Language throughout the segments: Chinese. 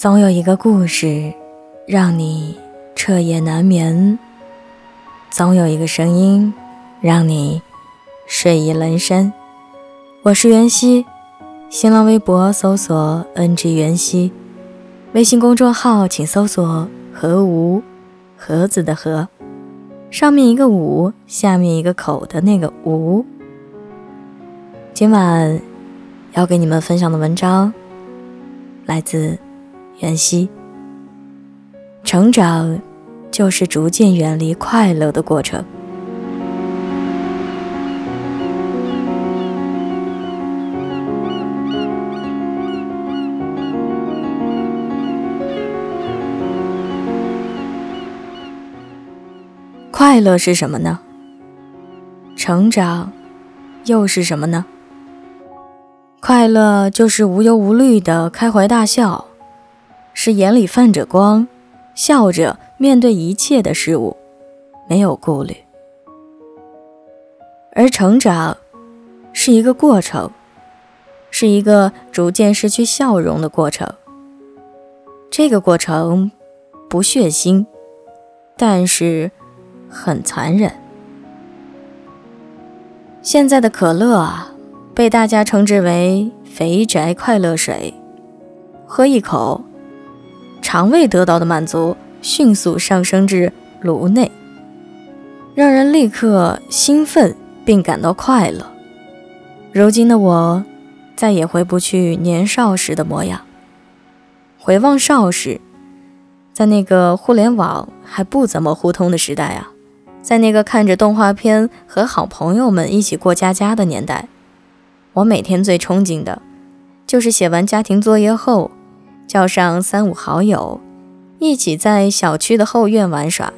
总有一个故事让你彻夜难眠，总有一个声音让你睡意阑珊。我是袁熙，新浪微博搜索 “ng 袁熙”，微信公众号请搜索“何无盒子的盒”，上面一个五，下面一个口的那个无。今晚要给你们分享的文章来自。袁熙，成长就是逐渐远离快乐的过程。快乐是什么呢？成长又是什么呢？快乐就是无忧无虑的开怀大笑。是眼里泛着光，笑着面对一切的事物，没有顾虑。而成长是一个过程，是一个逐渐失去笑容的过程。这个过程不血腥，但是很残忍。现在的可乐啊，被大家称之为“肥宅快乐水”，喝一口。肠胃得到的满足迅速上升至颅内，让人立刻兴奋并感到快乐。如今的我，再也回不去年少时的模样。回望少时，在那个互联网还不怎么互通的时代啊，在那个看着动画片和好朋友们一起过家家的年代，我每天最憧憬的，就是写完家庭作业后。叫上三五好友，一起在小区的后院玩耍。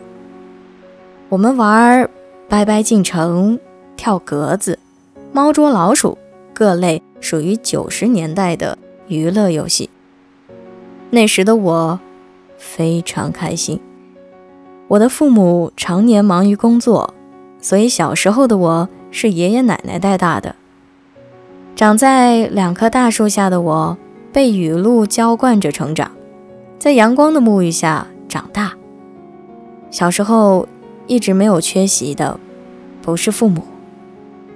我们玩拜拜进城、跳格子、猫捉老鼠，各类属于九十年代的娱乐游戏。那时的我非常开心。我的父母常年忙于工作，所以小时候的我是爷爷奶奶带大的。长在两棵大树下的我。被雨露浇灌着成长，在阳光的沐浴下长大。小时候一直没有缺席的，不是父母，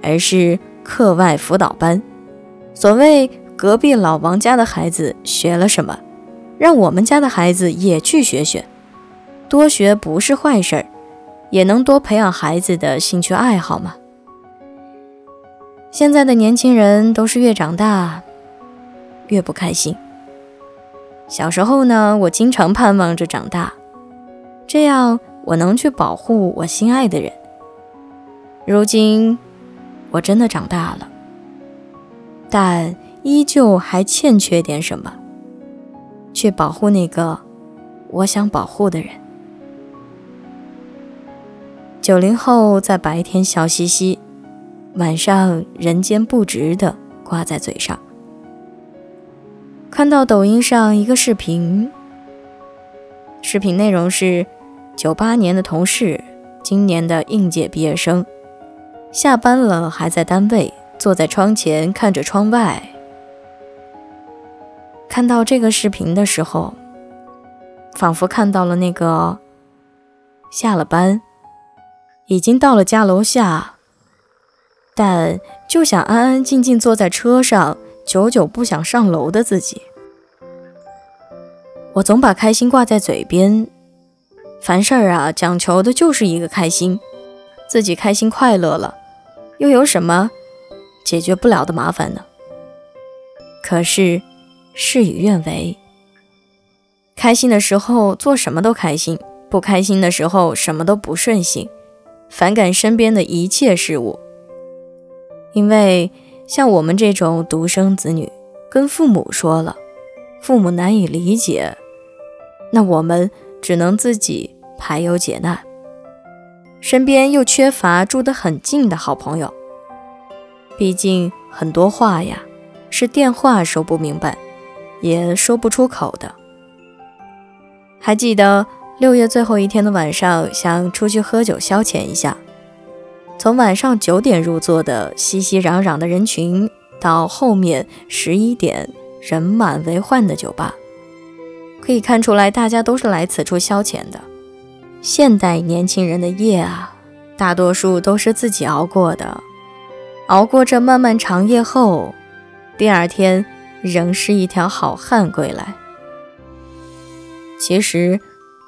而是课外辅导班。所谓隔壁老王家的孩子学了什么，让我们家的孩子也去学学。多学不是坏事儿，也能多培养孩子的兴趣爱好嘛。现在的年轻人都是越长大。越不开心。小时候呢，我经常盼望着长大，这样我能去保护我心爱的人。如今，我真的长大了，但依旧还欠缺点什么，去保护那个我想保护的人。九零后在白天笑嘻嘻，晚上人间不值的挂在嘴上。看到抖音上一个视频，视频内容是九八年的同事，今年的应届毕业生，下班了还在单位坐在窗前看着窗外。看到这个视频的时候，仿佛看到了那个下了班，已经到了家楼下，但就想安安静静坐在车上。久久不想上楼的自己，我总把开心挂在嘴边，凡事儿啊讲求的就是一个开心，自己开心快乐了，又有什么解决不了的麻烦呢？可是事与愿违，开心的时候做什么都开心，不开心的时候什么都不顺心，反感身边的一切事物，因为。像我们这种独生子女，跟父母说了，父母难以理解，那我们只能自己排忧解难。身边又缺乏住得很近的好朋友，毕竟很多话呀，是电话说不明白，也说不出口的。还记得六月最后一天的晚上，想出去喝酒消遣一下。从晚上九点入座的熙熙攘攘的人群，到后面十一点人满为患的酒吧，可以看出来，大家都是来此处消遣的。现代年轻人的夜啊，大多数都是自己熬过的。熬过这漫漫长夜后，第二天仍是一条好汉归来。其实，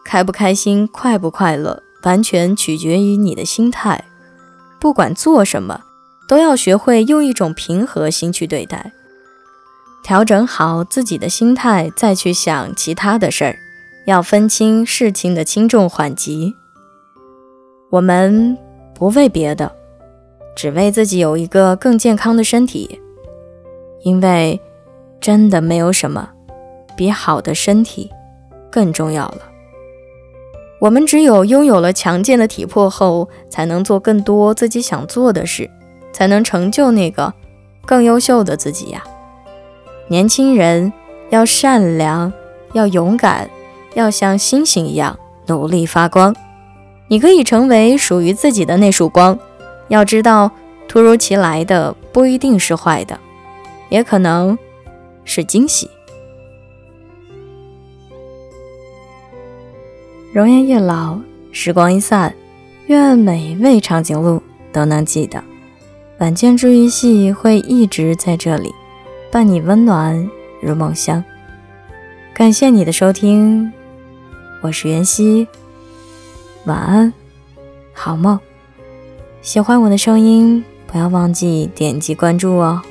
开不开心、快不快乐，完全取决于你的心态。不管做什么，都要学会用一种平和心去对待。调整好自己的心态，再去想其他的事儿。要分清事情的轻重缓急。我们不为别的。只为自己有一个更健康的身体，因为真的没有什么比好的身体更重要了。我们只有拥有了强健的体魄后，才能做更多自己想做的事，才能成就那个更优秀的自己呀。年轻人要善良，要勇敢，要像星星一样努力发光。你可以成为属于自己的那束光。要知道，突如其来的不一定是坏的，也可能是惊喜。容颜易老，时光一散，愿每一位长颈鹿都能记得，晚间治愈系会一直在这里，伴你温暖如梦乡。感谢你的收听，我是袁熙，晚安，好梦。喜欢我的声音，不要忘记点击关注哦。